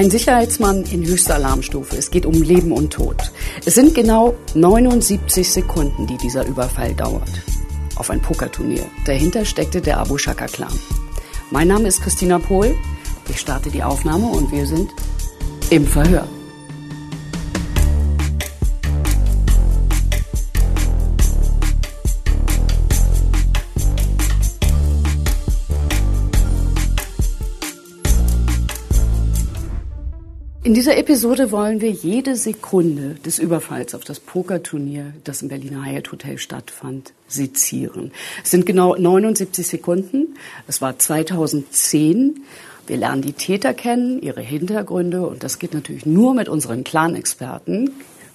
Ein Sicherheitsmann in höchster Alarmstufe. Es geht um Leben und Tod. Es sind genau 79 Sekunden, die dieser Überfall dauert. Auf ein Pokerturnier. Dahinter steckte der Abu Shaka Clan. Mein Name ist Christina Pohl. Ich starte die Aufnahme und wir sind im Verhör. In dieser Episode wollen wir jede Sekunde des Überfalls auf das Pokerturnier, das im Berliner Hyatt Hotel stattfand, sezieren. Es sind genau 79 Sekunden. Es war 2010. Wir lernen die Täter kennen, ihre Hintergründe und das geht natürlich nur mit unseren Clan-Experten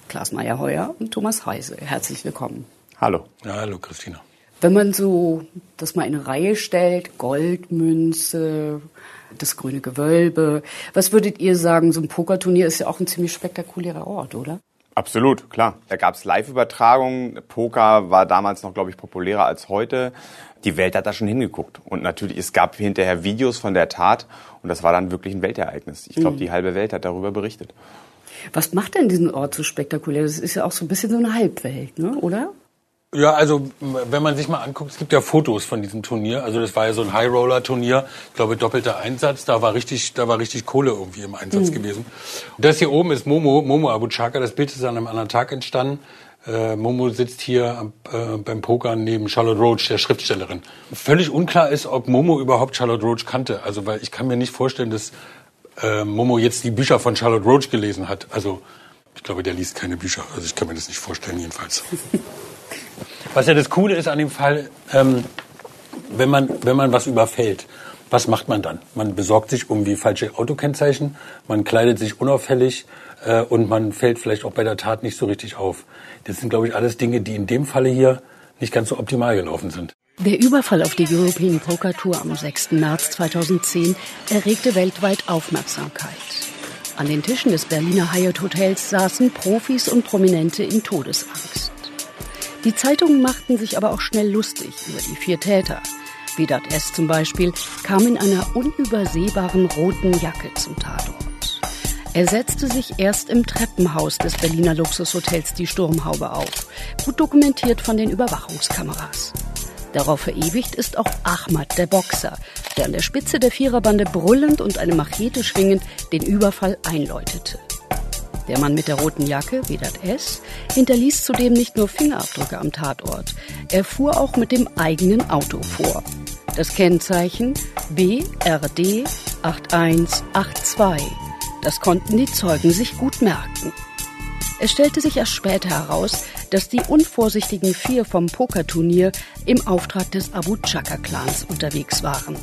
Klaas Meyer-Heuer und Thomas Heise. Herzlich willkommen. Hallo. Ja, hallo Christina. Wenn man so das mal in eine Reihe stellt, Goldmünze, das grüne Gewölbe. Was würdet ihr sagen, so ein Pokerturnier ist ja auch ein ziemlich spektakulärer Ort, oder? Absolut, klar. Da gab es Live-Übertragungen. Poker war damals noch, glaube ich, populärer als heute. Die Welt hat da schon hingeguckt. Und natürlich, es gab hinterher Videos von der Tat und das war dann wirklich ein Weltereignis. Ich glaube, mhm. die halbe Welt hat darüber berichtet. Was macht denn diesen Ort so spektakulär? Das ist ja auch so ein bisschen so eine Halbwelt, ne? oder? Ja, also wenn man sich mal anguckt, es gibt ja Fotos von diesem Turnier. Also das war ja so ein High Roller Turnier, ich glaube doppelter Einsatz. Da war richtig, da war richtig Kohle irgendwie im Einsatz mhm. gewesen. Und das hier oben ist Momo, Momo Abu Chaka. Das Bild ist an einem anderen Tag entstanden. Äh, Momo sitzt hier äh, beim Poker neben Charlotte Roach, der Schriftstellerin. Völlig unklar ist, ob Momo überhaupt Charlotte Roach kannte. Also weil ich kann mir nicht vorstellen, dass äh, Momo jetzt die Bücher von Charlotte Roach gelesen hat. Also ich glaube, der liest keine Bücher. Also ich kann mir das nicht vorstellen jedenfalls. Was ja das Coole ist an dem Fall, ähm, wenn, man, wenn man was überfällt, was macht man dann? Man besorgt sich irgendwie falsche Autokennzeichen, man kleidet sich unauffällig äh, und man fällt vielleicht auch bei der Tat nicht so richtig auf. Das sind, glaube ich, alles Dinge, die in dem Falle hier nicht ganz so optimal gelaufen sind. Der Überfall auf die European Poker Tour am 6. März 2010 erregte weltweit Aufmerksamkeit. An den Tischen des Berliner Hyatt Hotels saßen Profis und Prominente in Todesangst. Die Zeitungen machten sich aber auch schnell lustig über die vier Täter. Vedat S. zum Beispiel kam in einer unübersehbaren roten Jacke zum Tatort. Er setzte sich erst im Treppenhaus des Berliner Luxushotels die Sturmhaube auf, gut dokumentiert von den Überwachungskameras. Darauf verewigt ist auch Ahmad, der Boxer, der an der Spitze der Viererbande brüllend und eine Machete schwingend den Überfall einläutete. Der Mann mit der roten Jacke, Vedat S., hinterließ zudem nicht nur Fingerabdrücke am Tatort. Er fuhr auch mit dem eigenen Auto vor. Das Kennzeichen BRD 8182. Das konnten die Zeugen sich gut merken. Es stellte sich erst später heraus, dass die unvorsichtigen vier vom Pokerturnier im Auftrag des Abu Chaka-Clans unterwegs waren.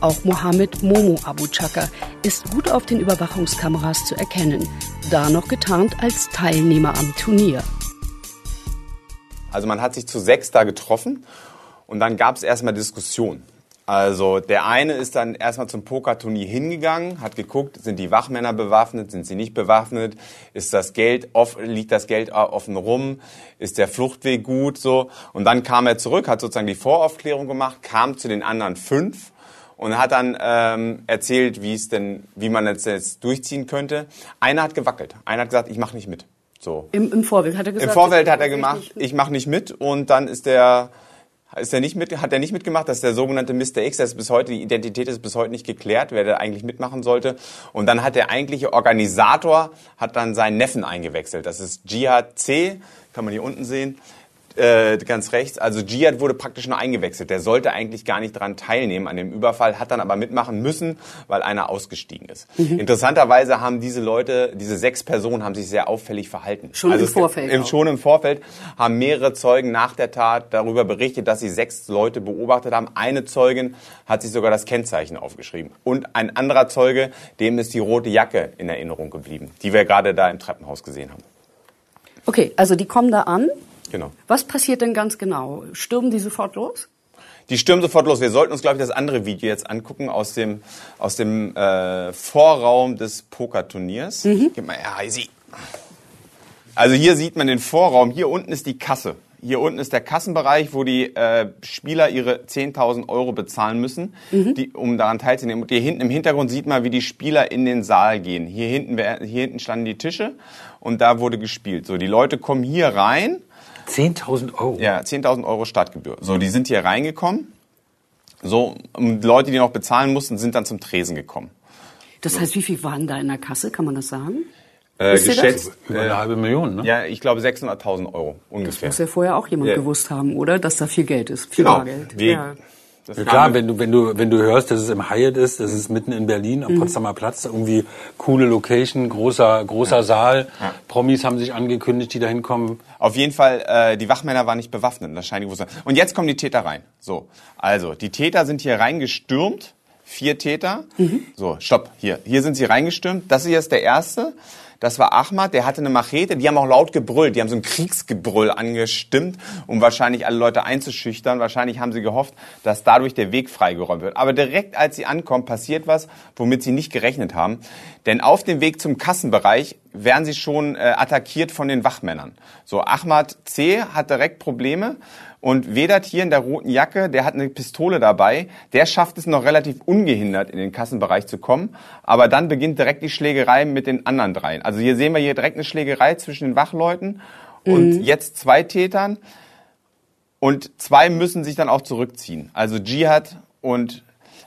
Auch Mohammed Momo Abu Chaka ist gut auf den Überwachungskameras zu erkennen, da noch getarnt als Teilnehmer am Turnier. Also man hat sich zu sechs da getroffen und dann gab es erstmal Diskussionen. Also der eine ist dann erstmal zum Pokerturnier hingegangen, hat geguckt, sind die Wachmänner bewaffnet, sind sie nicht bewaffnet, ist das Geld off, liegt das Geld offen rum, ist der Fluchtweg gut so und dann kam er zurück, hat sozusagen die Voraufklärung gemacht, kam zu den anderen fünf und hat dann ähm, erzählt, wie es denn, wie man es jetzt durchziehen könnte. Einer hat gewackelt. Einer hat gesagt, ich mache nicht mit. So. Im, Im Vorfeld hat er gesagt. Im Vorfeld hat er gemacht, ich mache nicht mit und dann ist der ist er nicht mit, hat er nicht mitgemacht. Das ist der sogenannte Mr. X. Das ist bis heute, die Identität ist bis heute nicht geklärt, wer da eigentlich mitmachen sollte. Und dann hat der eigentliche Organisator, hat dann seinen Neffen eingewechselt. Das ist Jihad C. Kann man hier unten sehen äh, ganz rechts. Also Jihad wurde praktisch nur eingewechselt. Der sollte eigentlich gar nicht daran teilnehmen an dem Überfall, hat dann aber mitmachen müssen, weil einer ausgestiegen ist. Mhm. Interessanterweise haben diese Leute, diese sechs Personen, haben sich sehr auffällig verhalten. Schon also im Vorfeld. Im, schon im Vorfeld haben mehrere Zeugen nach der Tat darüber berichtet, dass sie sechs Leute beobachtet haben. Eine Zeugin hat sich sogar das Kennzeichen aufgeschrieben. Und ein anderer Zeuge, dem ist die rote Jacke in Erinnerung geblieben, die wir gerade da im Treppenhaus gesehen haben. Okay, also die kommen da an Genau. Was passiert denn ganz genau? Stürmen die sofort los? Die stürmen sofort los. Wir sollten uns, glaube ich, das andere Video jetzt angucken aus dem, aus dem äh, Vorraum des Pokerturniers. Mhm. Gib mal, ja, easy. Also hier sieht man den Vorraum. Hier unten ist die Kasse. Hier unten ist der Kassenbereich, wo die äh, Spieler ihre 10.000 Euro bezahlen müssen, die, um daran teilzunehmen. Und hier hinten im Hintergrund sieht man, wie die Spieler in den Saal gehen. Hier hinten, hier hinten standen die Tische und da wurde gespielt. So, die Leute kommen hier rein. 10.000 Euro. Ja, 10.000 Euro Startgebühr. So, die sind hier reingekommen. So, Leute, die noch bezahlen mussten, sind dann zum Tresen gekommen. Das heißt, wie viel waren da in der Kasse? Kann man das sagen? Äh, das? geschätzt, Über eine äh, halbe Million, ne? ja, ich glaube 600.000 Euro ungefähr. Muss ja vorher auch jemand Ja. gewusst haben, oder? Dass da viel Geld ist. Viel Genau. Bargeld. Die- Ja. Das Ja, klar, wenn du, wenn du, wenn du hörst, dass es im Hyatt ist, das ist mitten in Berlin, am Potsdamer Platz, irgendwie coole Location, großer, großer Saal. Promis haben sich angekündigt, die da hinkommen. Auf jeden Fall, äh, die Wachmänner waren nicht bewaffnet, das scheint die gewusst. Und jetzt kommen die Täter rein. So, also, die Täter sind hier reingestürmt. Vier Täter. So, stopp, hier. Hier sind sie reingestürmt. Das hier ist der erste. Das war Ahmad, der hatte eine Machete. Die haben auch laut gebrüllt. Die haben so ein Kriegsgebrüll angestimmt, um wahrscheinlich alle Leute einzuschüchtern. Wahrscheinlich haben sie gehofft, dass dadurch der Weg freigeräumt wird. Aber direkt als sie ankommen, passiert was, womit sie nicht gerechnet haben. Denn auf dem Weg zum Kassenbereich werden sie schon äh, attackiert von den Wachmännern. So, Ahmad C. hat direkt Probleme. Und Vedat hier in der roten Jacke, der hat eine Pistole dabei. Der schafft es noch relativ ungehindert in den Kassenbereich zu kommen. Aber dann beginnt direkt die Schlägerei mit den anderen dreien. Also hier sehen wir hier direkt eine Schlägerei zwischen den Wachleuten und jetzt zwei Tätern. Und zwei müssen sich dann auch zurückziehen. Also Jihad und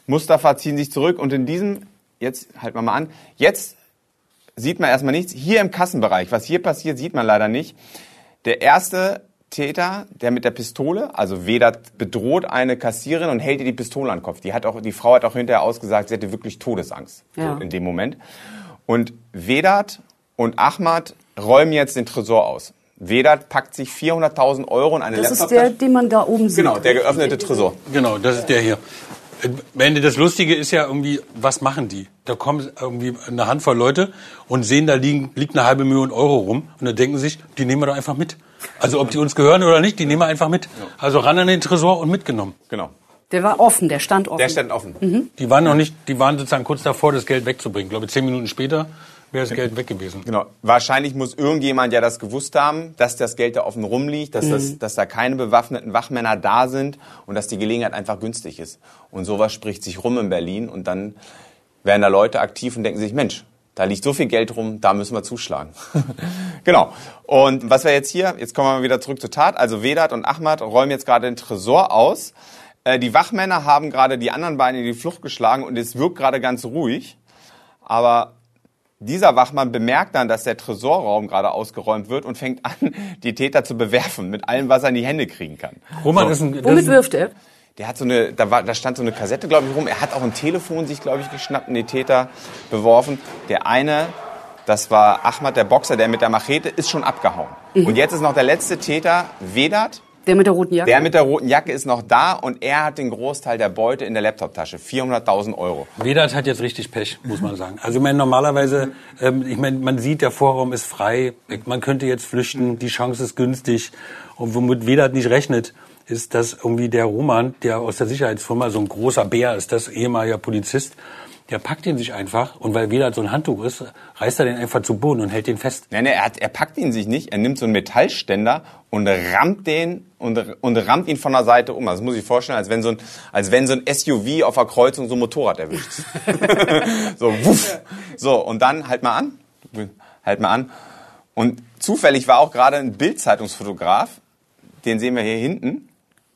Mustafa ziehen sich zurück. Und in diesem, jetzt halten wir mal an, jetzt sieht man erstmal nichts. Hier im Kassenbereich, was hier passiert, sieht man leider nicht. Der erste Täter, der mit der Pistole, also Vedat bedroht eine Kassiererin und hält ihr die Pistole an den Kopf. Die, hat auch, die Frau hat auch hinterher ausgesagt, sie hatte wirklich Todesangst Ja. so in dem Moment. Und Vedat und Ahmad räumen jetzt den Tresor aus. Vedat packt sich 400.000 Euro in eine Das ist der, den man da oben sieht. Genau, der geöffnete Tresor. Genau, das ist der hier. Am Ende das Lustige ist ja irgendwie, was machen die? Da kommen irgendwie eine Handvoll Leute und sehen, da liegen, liegt eine halbe Million Euro rum und dann denken sich, die nehmen wir doch einfach mit. Also ob die uns gehören oder nicht, die nehmen wir einfach mit. Also ran an den Tresor und mitgenommen. Genau. Der war offen, der stand offen. Der stand offen. Mhm. Die waren noch nicht, die waren sozusagen kurz davor, das Geld wegzubringen. Ich glaube, zehn Minuten später wäre das Geld weg gewesen. Genau. Wahrscheinlich muss irgendjemand ja das gewusst haben, dass das Geld da offen rumliegt, dass, das, dass da keine bewaffneten Wachmänner da sind und dass die Gelegenheit einfach günstig ist. Und sowas spricht sich rum in Berlin und dann werden da Leute aktiv und denken sich, Mensch, da liegt so viel Geld rum, da müssen wir zuschlagen. genau. Und was wir jetzt hier, jetzt kommen wir mal wieder zurück zur Tat. Also Vedat und Ahmad räumen jetzt gerade den Tresor aus. Äh, Die Wachmänner haben gerade die anderen beiden in die Flucht geschlagen und es wirkt gerade ganz ruhig. Aber dieser Wachmann bemerkt dann, dass der Tresorraum gerade ausgeräumt wird und fängt an, die Täter zu bewerfen mit allem, was er in die Hände kriegen kann. Roman So. ist ein, Womit wirft er? Der hat so eine, da, war, da stand so eine Kassette, glaube ich, rum. Er hat auch ein Telefon sich, glaube ich, geschnappt und die Täter beworfen. Der eine, das war Ahmad, der Boxer, der mit der Machete, ist schon abgehauen. Und jetzt ist noch der letzte Täter, Vedat. Der mit der roten Jacke? Der mit der roten Jacke ist noch da und er hat den Großteil der Beute in der Laptoptasche. 400.000 Euro. Vedat hat jetzt richtig Pech, muss man sagen. Also ich meine, normalerweise, ähm, ich meine, man sieht, der Vorraum ist frei, man könnte jetzt flüchten, die Chance ist günstig. Und womit Vedat nicht rechnet, ist, dass irgendwie der Roman, der aus der Sicherheitsfirma, so ein großer Bär ist, das ehemaliger Polizist, der packt ihn sich einfach und weil Vedat so ein Handtuch ist, reißt er den einfach zu Boden und hält den fest. Nein, er, hat, er packt ihn sich nicht, er nimmt so einen Metallständer und rammt den und, und rammt ihn von der Seite um. Also Das muss ich vorstellen, als wenn so ein, als wenn so ein SUV auf der Kreuzung so ein Motorrad erwischt. so, wuff. So, und dann, halt mal an. Halt mal an. Und zufällig war auch gerade ein Bildzeitungsfotograf, den sehen wir hier hinten.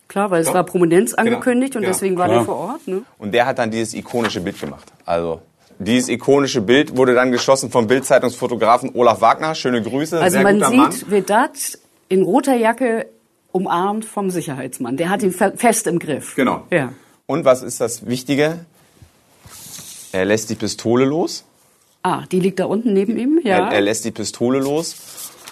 Klar, weil es Doch. war Prominenz angekündigt und genau, deswegen war klar. der vor Ort. Ne? Und der hat dann dieses ikonische Bild gemacht. Also, dieses ikonische Bild wurde dann geschossen vom Bildzeitungsfotografen Olaf Wagner. Schöne Grüße, Also sehr man guter sieht Mann. Vedat in roter Jacke umarmt vom Sicherheitsmann. Der hat ihn fe- fest im Griff. Genau. Ja. Und was ist das Wichtige? Er lässt die Pistole los. Ah, die liegt da unten neben ihm, ja. Er, er lässt die Pistole los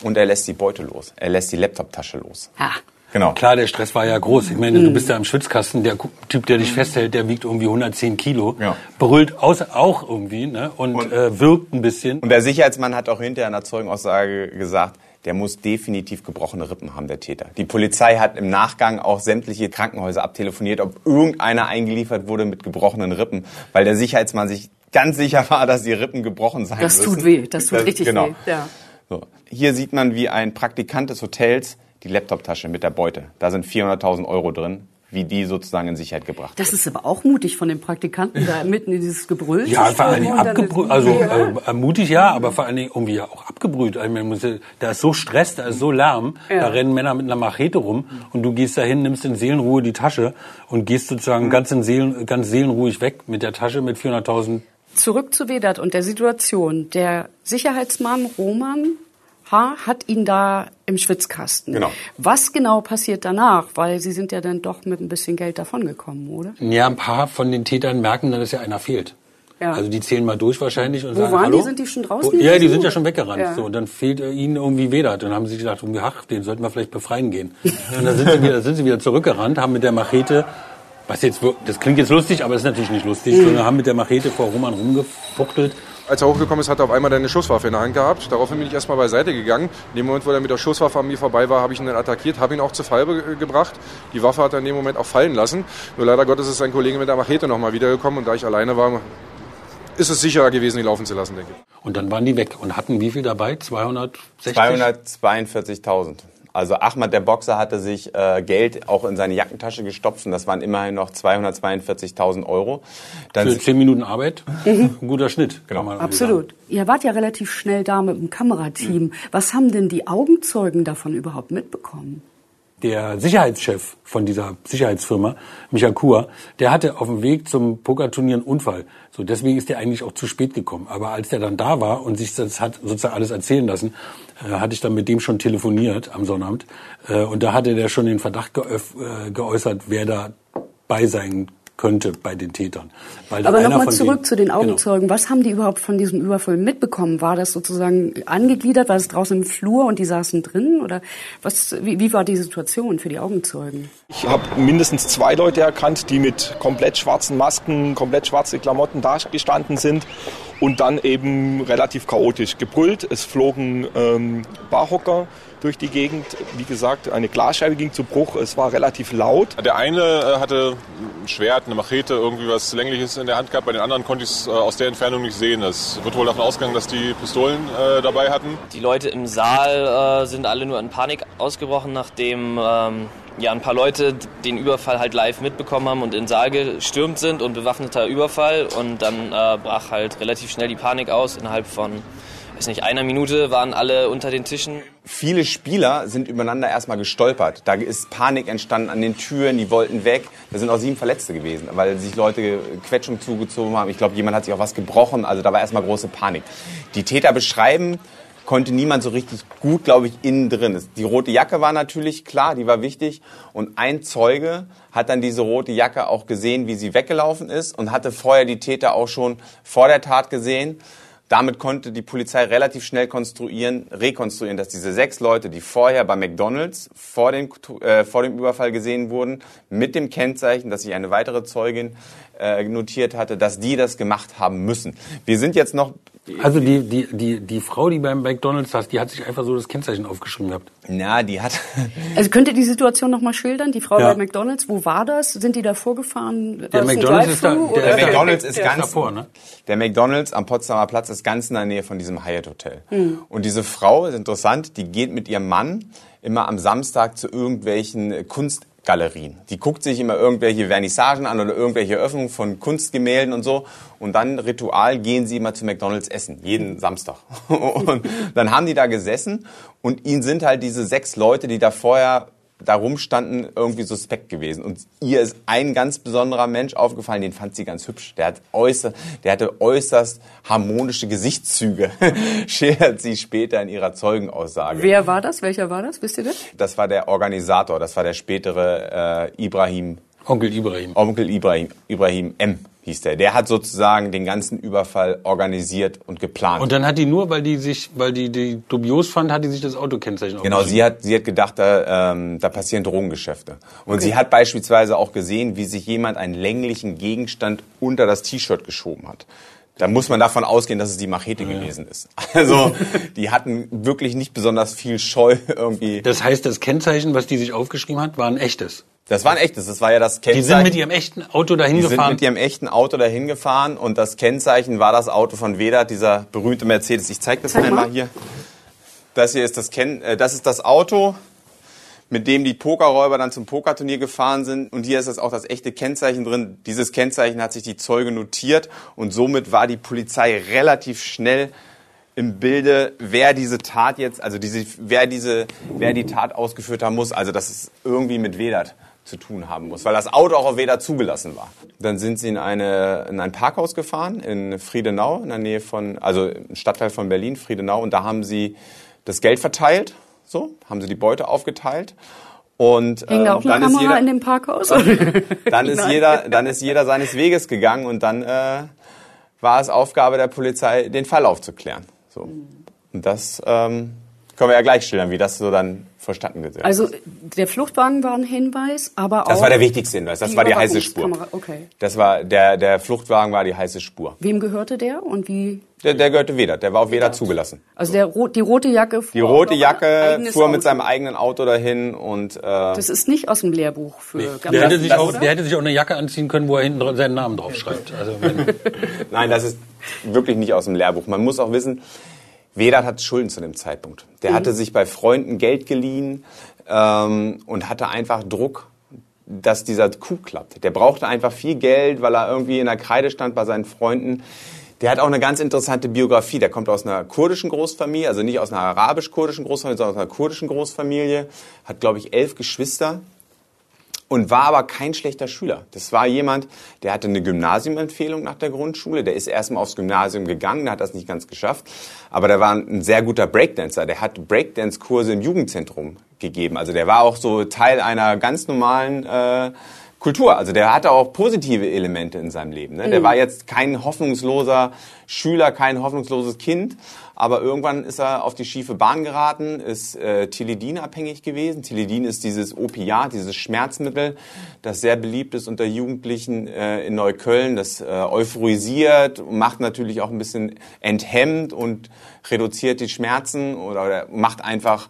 und er lässt die Beute los. Er lässt die Laptoptasche los. ah. Genau. Klar, der Stress war ja groß. Ich meine, du bist da im Schwitzkasten, der Typ, der dich festhält, der wiegt irgendwie 110 Kilo, Ja. brüllt aus, auch irgendwie ne? und, Und- äh, wirkt ein bisschen. Und der Sicherheitsmann hat auch hinterher in der Zeugenaussage gesagt, der muss definitiv gebrochene Rippen haben, der Täter. Die Polizei hat im Nachgang auch sämtliche Krankenhäuser abtelefoniert, ob irgendeiner eingeliefert wurde mit gebrochenen Rippen, weil der Sicherheitsmann sich ganz sicher war, dass die Rippen gebrochen sein Das müssen. tut weh, das tut richtig genau. weh. Ja. So. Hier sieht man, wie ein Praktikant des Hotels die Laptoptasche mit der Beute. Da sind 400.000 Euro drin wie die sozusagen in Sicherheit gebracht Das ist aber auch mutig von den Praktikanten, da mitten in dieses Gebrüll Ja, vor allen Dingen abgebrüht, also Ja. äh, mutig ja, aber vor allen Dingen irgendwie auch abgebrüht. Also, man muss, da ist so Stress, da ist so Lärm, Ja. da rennen Männer mit einer Machete rum und du gehst dahin, nimmst in Seelenruhe die Tasche und gehst sozusagen ganz, in Seelen, ganz seelenruhig weg mit der Tasche mit 400.000 Zurück zu Vedat und der Situation. Der Sicherheitsmann Roman H. hat ihn da im Schwitzkasten. Genau. Was genau passiert danach? Weil Sie sind ja dann doch mit ein bisschen Geld davongekommen, oder? Ja, ein paar von den Tätern merken dann, dass ja einer fehlt. Ja. Also die zählen mal durch wahrscheinlich und Wo sagen, waren hallo. die? Sind die schon draußen Wo, ja, die sind ja schon weggerannt. Ja. So, und dann fehlt ihnen irgendwie Vedat. Dann haben sie sich gedacht, irgendwie, ach, den sollten wir vielleicht befreien gehen. und dann sind sie wieder, sind sie wieder zurückgerannt, haben mit der Machete, was jetzt, das klingt jetzt lustig, aber ist natürlich nicht lustig, Mhm. sondern haben mit der Machete vor Roman rumgefuchtelt. Als er hochgekommen ist, hat er auf einmal eine Schusswaffe in der Hand gehabt. Daraufhin bin ich erstmal beiseite gegangen. In dem Moment, wo er mit der Schusswaffe an mir vorbei war, habe ich ihn dann attackiert, habe ihn auch zu Fall ge- gebracht. Die Waffe hat er in dem Moment auch fallen lassen. Nur leider Gottes ist sein Kollege mit der Machete nochmal wiedergekommen und da ich alleine war, ist es sicherer gewesen, die laufen zu lassen, denke ich. Und dann waren die weg und hatten wie viel dabei? 260? 242.000. Also Ahmad, der Boxer, hatte sich äh, Geld auch in seine Jackentasche gestopft und das waren immerhin noch 242.000 Euro. Dann Für 10 Minuten Arbeit? Ein guter Schnitt. Genau. Absolut. Ihr wart ja relativ schnell da mit dem Kamerateam. Was haben denn die Augenzeugen davon überhaupt mitbekommen? Der Sicherheitschef von dieser Sicherheitsfirma, Michael Kur, der hatte auf dem Weg zum Pokerturnier einen Unfall. So, deswegen ist der eigentlich auch zu spät gekommen. Aber als der dann da war und sich das hat sozusagen alles erzählen lassen, äh, hatte ich dann mit dem schon telefoniert am Sonnabend. Äh, und da hatte der schon den Verdacht äh, geäußert, wer da bei sein könnte bei den Tätern. Aber nochmal zurück denen- zu den Genau. Augenzeugen. Was haben die überhaupt von diesem Überfall mitbekommen? War das sozusagen angegliedert? War es draußen im Flur und die saßen drin? Oder was, wie, wie war die Situation für die Augenzeugen? Ich habe mindestens zwei Leute erkannt, die mit komplett schwarzen Masken, komplett schwarze Klamotten da gestanden sind und dann eben relativ chaotisch gebrüllt. Es flogen ähm, Barhocker durch die Gegend. Wie gesagt, eine Glasscheibe ging zu Bruch. Es war relativ laut. Der eine äh, hatte ein Schwert, eine Machete, irgendwie was Längliches in der Hand gehabt. Bei den anderen konnte ich es äh, aus der Entfernung nicht sehen. Es wird wohl davon ausgegangen, dass die Pistolen äh, dabei hatten. Die Leute im Saal äh, sind alle nur in Panik ausgebrochen, nachdem ähm, ja, ein paar Leute den Überfall halt live mitbekommen haben und in den Saal gestürmt sind und bewaffneter Überfall. Und dann äh, brach halt relativ schnell die Panik aus. Innerhalb von, weiß nicht, einer Minute waren alle unter den Tischen. viele Spieler sind übereinander erstmal gestolpert. Da ist Panik entstanden an den Türen, die wollten weg. Da sind auch sieben Verletzte gewesen, weil sich Leute Quetschung zugezogen haben. Ich glaube, jemand hat sich auch was gebrochen. Also da war erstmal große Panik. Die Täter beschreiben, konnte niemand so richtig gut, glaube ich, innen drin. Die rote Jacke war natürlich klar, die war wichtig. Und ein Zeuge hat dann diese rote Jacke auch gesehen, wie sie weggelaufen ist und hatte vorher die Täter auch schon vor der Tat gesehen. Damit konnte die Polizei relativ schnell konstruieren, rekonstruieren, dass diese sechs Leute, die vorher bei McDonald's vor dem, äh, vor dem Überfall gesehen wurden, mit dem Kennzeichen, dass sich eine weitere Zeugin äh, notiert hatte, dass die das gemacht haben müssen. Wir sind jetzt noch, Also die, die, die, die Frau, die beim McDonalds saß, die hat sich einfach so das Kennzeichen aufgeschrieben gehabt. na, die hat, Also könnt ihr die Situation nochmal schildern? Die Frau Ja. bei McDonalds, wo war das? Sind die da vorgefahren? Der McDonald's ist da- der Der McDonald's ist ganz davor, ne? Der McDonald's am Potsdamer Platz ist ganz in der Nähe von diesem Hyatt Hotel. Und diese Frau ist interessant, die geht mit ihrem Mann immer am Samstag zu irgendwelchen äh, Kunstgalerien. Die guckt sich immer irgendwelche Vernissagen an oder irgendwelche Öffnungen von Kunstgemälden und so. Und dann Ritual gehen sie immer zu McDonald's essen, jeden Samstag. Und dann haben die da gesessen und ihnen sind halt diese sechs Leute, die da vorher da rumstanden, irgendwie suspekt gewesen. Und ihr ist ein ganz besonderer Mensch aufgefallen, den fand sie ganz hübsch. Der, hat äußer, der hatte äußerst harmonische Gesichtszüge, schildert sie später in ihrer Zeugenaussage. Wer war das? Welcher war das? Wisst ihr das? Das war der Organisator, das war der spätere äh, Ibrahim, Onkel Ibrahim. Onkel Ibrahim, Ibrahim M. hieß der. Der hat sozusagen den ganzen Überfall organisiert und geplant. Und dann hat die nur, weil die sich, weil die die dubios fand, hat die sich das Autokennzeichen Genau, sie hat, sie hat gedacht, da, ähm, da passieren Drogengeschäfte. Und sie hat beispielsweise auch gesehen, wie sich jemand einen länglichen Gegenstand unter das T-Shirt geschoben hat. Da muss man davon ausgehen, dass es die Machete gewesen ist. Also, die hatten wirklich nicht besonders viel Scheu irgendwie. Das heißt, das Kennzeichen, was die sich aufgeschrieben hat, war ein echtes. Das war ein echtes, das war ja das Kennzeichen. Die sind mit ihrem echten Auto dahin Die sind gefahren. mit ihrem echten Auto dahin gefahren und das Kennzeichen war das Auto von Vedat, dieser berühmte Mercedes. Ich zeige das Zeig einmal mal. hier. Das hier ist das Ken äh, das ist das Auto mit dem die Pokerräuber dann zum Pokerturnier gefahren sind. Und hier ist das auch das echte Kennzeichen drin. Dieses Kennzeichen hat sich die Zeuge notiert und somit war die Polizei relativ schnell im Bilde, wer diese Tat jetzt, also diese, wer diese, wer die Tat ausgeführt haben muss. Also dass es irgendwie mit Wedert zu tun haben muss, weil das Auto auch auf Wedert zugelassen war. Dann sind sie in, eine, in ein Parkhaus gefahren in Friedenau, in der Nähe von, also im Stadtteil von Berlin, Friedenau, und da haben sie das Geld verteilt, so, haben sie die Beute aufgeteilt. Und Hängt ähm, auch eine dann, ist Kamera jeder, in dem Parkhaus? dann ist jeder, dann ist jeder seines Weges gegangen und dann äh, war es Aufgabe der Polizei, den Fall aufzuklären. So. Und das ähm, können wir ja gleich schildern, wie das so dann verstanden wird. Also der Fluchtwagen war ein Hinweis, aber auch... das war der wichtigste Hinweis, das die war die heiße Spur. Okay. Das war der, der Fluchtwagen war die heiße Spur. Wem gehörte der und wie... Der, der gehörte Weder, der war auf Weder zugelassen. Also der, die rote Jacke fuhr Die rote Jacke fuhr mit Auto. seinem eigenen Auto dahin und äh, Das ist nicht aus dem Lehrbuch für Der hätte, sich auch, der hätte sich auch eine Jacke anziehen können, wo er hinten seinen Namen draufschreibt. Also Nein, das ist wirklich nicht aus dem Lehrbuch. Man muss auch wissen, Vedat hat Schulden zu dem Zeitpunkt. Der hatte sich bei Freunden Geld geliehen ähm, und hatte einfach Druck, dass dieser Coup klappt. Der brauchte einfach viel Geld, weil er irgendwie in der Kreide stand bei seinen Freunden. Der hat auch eine ganz interessante Biografie. Der kommt aus einer kurdischen Großfamilie, also nicht aus einer arabisch-kurdischen Großfamilie, sondern aus einer kurdischen Großfamilie. Hat, glaube ich, elf Geschwister und war aber kein schlechter Schüler. Das war jemand, der hatte eine Gymnasiumempfehlung nach der Grundschule. Der ist erstmal aufs Gymnasium gegangen, der hat das nicht ganz geschafft. Aber der war ein sehr guter Breakdancer. Der hat Breakdance-Kurse im Jugendzentrum gegeben. Also der war auch so Teil einer ganz normalen äh, Kultur. Also der hatte auch positive Elemente in seinem Leben. Ne? Der war jetzt kein hoffnungsloser Schüler, kein hoffnungsloses Kind. Aber irgendwann ist er auf die schiefe Bahn geraten, ist äh, Tilidin abhängig gewesen. Tilidin ist dieses Opiat, dieses Schmerzmittel, das sehr beliebt ist unter Jugendlichen äh, in Neukölln. Das äh, euphorisiert, macht natürlich auch ein bisschen enthemmt und reduziert die Schmerzen oder, oder macht einfach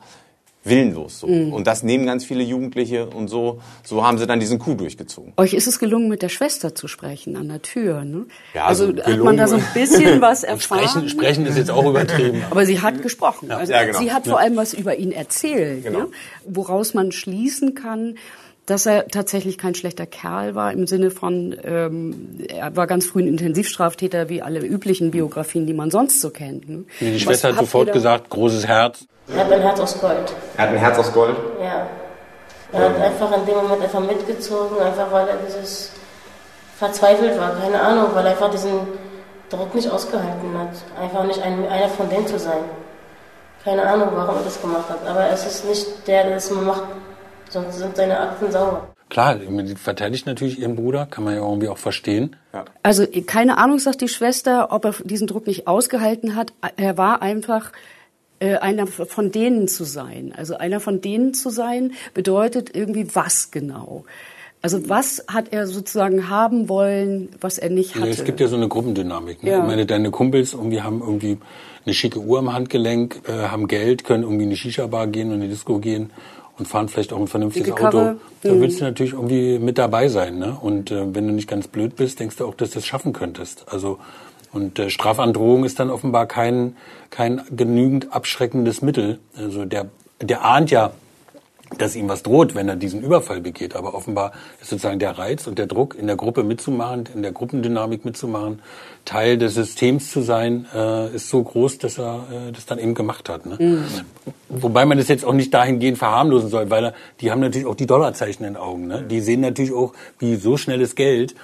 willenlos so. Und das nehmen ganz viele Jugendliche und so, so haben sie dann diesen Coup durchgezogen. Euch ist es gelungen, mit der Schwester zu sprechen an der Tür. Ne? Ja, also also hat man da so ein bisschen was erfahren. sprechen, sprechen ist jetzt auch übertrieben. Aber sie hat gesprochen. Also Ja, genau. Sie hat vor allem was über ihn erzählt, Genau. ne? woraus man schließen kann, dass er tatsächlich kein schlechter Kerl war, im Sinne von, ähm, er war ganz früh ein Intensivstraftäter, wie alle üblichen Biografien, die man sonst so kennt. Ne? Die Was Schwester hat sofort gesagt, großes Herz. Er hat ein Herz aus Gold. Er hat ein Herz aus Gold. Ja. Er hat einfach in dem Moment einfach mitgezogen, einfach weil er dieses verzweifelt war, keine Ahnung, weil er einfach diesen Druck nicht ausgehalten hat. Einfach nicht ein, einer von denen zu sein. Keine Ahnung, warum er das gemacht hat. Aber es ist nicht der, der das macht. Sonst sind seine Akten sauber. Klar, die verteidigt natürlich ihren Bruder, kann man ja irgendwie auch verstehen. Also keine Ahnung, sagt die Schwester, ob er diesen Druck nicht ausgehalten hat. Er war einfach äh, einer von denen zu sein. Also einer von denen zu sein bedeutet irgendwie was genau. Also was hat er sozusagen haben wollen, was er nicht Ja, hatte? es gibt ja so eine Gruppendynamik. Ne? Ja. Ich meine, deine Kumpels irgendwie haben irgendwie eine schicke Uhr am Handgelenk, äh, haben Geld, können irgendwie in eine Shisha-Bar gehen und in eine Disco gehen und fahren vielleicht auch ein vernünftiges. Auto. Da willst du natürlich irgendwie mit dabei sein. Ne? Und äh, wenn du nicht ganz blöd bist, denkst du auch, dass du das schaffen könntest. Also und äh, Strafandrohung ist dann offenbar kein, kein genügend abschreckendes Mittel. Also der, der ahnt ja, dass ihm was droht, wenn er diesen Überfall begeht. Aber offenbar ist sozusagen der Reiz und der Druck, in der Gruppe mitzumachen, in der Gruppendynamik mitzumachen, Teil des Systems zu sein, äh, ist so groß, dass er äh, das dann eben gemacht hat. Ne? Wobei man das jetzt auch nicht dahingehend verharmlosen soll, weil er, die haben natürlich auch die Dollarzeichen in den Augen. Ne? Die sehen natürlich auch, wie so schnelles Geld